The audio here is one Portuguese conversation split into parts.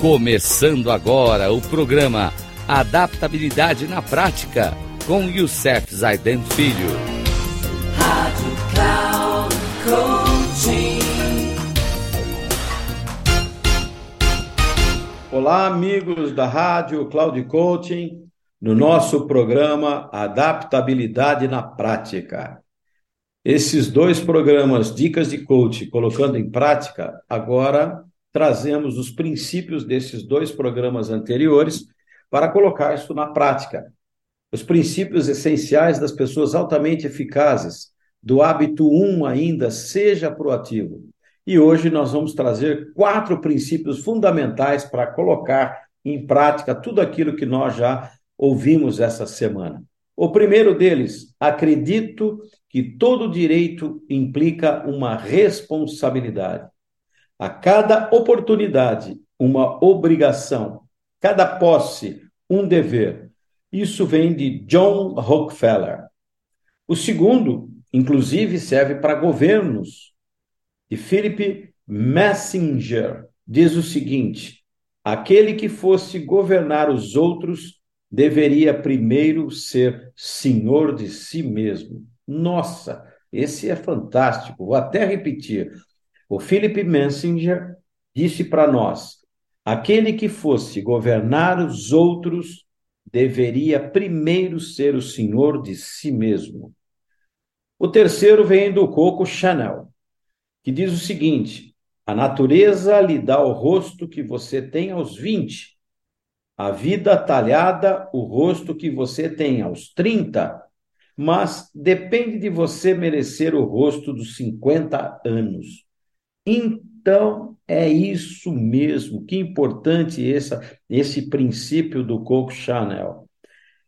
Começando agora o programa Adaptabilidade na Prática com Youssef Zaiden Filho. Rádio Cloud Coaching. Olá, amigos da Rádio Cloud Coaching, no nosso programa Adaptabilidade na Prática. Esses dois programas, Dicas de Coaching, colocando em prática, agora trazemos os princípios desses dois programas anteriores para colocar isso na prática. Os princípios essenciais das pessoas altamente eficazes, do hábito 1 ainda, seja proativo. E hoje nós vamos trazer quatro princípios fundamentais para colocar em prática tudo aquilo que nós já ouvimos essa semana. O primeiro deles, acredito que todo direito implica uma responsabilidade. A cada oportunidade, uma obrigação. Cada posse, um dever. Isso vem de John Rockefeller. O segundo, inclusive, serve para governos. De Philip Messenger diz o seguinte: aquele que fosse governar os outros deveria primeiro ser senhor de si mesmo. Nossa, esse é fantástico. Vou até repetir. O Philip Messenger disse para nós: aquele que fosse governar os outros deveria primeiro ser o senhor de si mesmo. O terceiro vem do Coco Chanel, que diz o seguinte: a natureza lhe dá o rosto que você tem aos 20, a vida talhada o rosto que você tem aos 30, mas depende de você merecer o rosto dos 50 anos. Então, é isso mesmo. Que importante essa, esse princípio do Coco Chanel.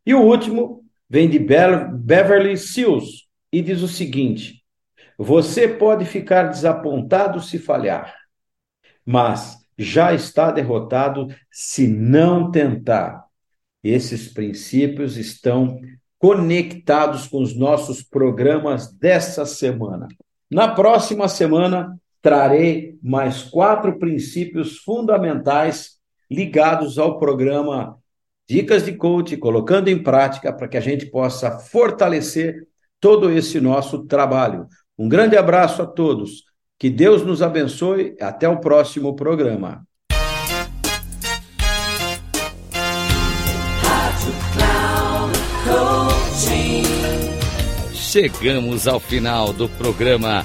E o último vem de Beverly Sills e diz o seguinte: Você pode ficar desapontado se falhar, mas já está derrotado se não tentar. Esses princípios estão conectados com os nossos programas dessa semana. Na próxima semana, trarei mais quatro princípios fundamentais ligados ao programa Dicas de Coach, colocando em prática para que a gente possa fortalecer todo esse nosso trabalho. Um grande abraço a todos. Que Deus nos abençoe. Até o próximo programa. Chegamos ao final do programa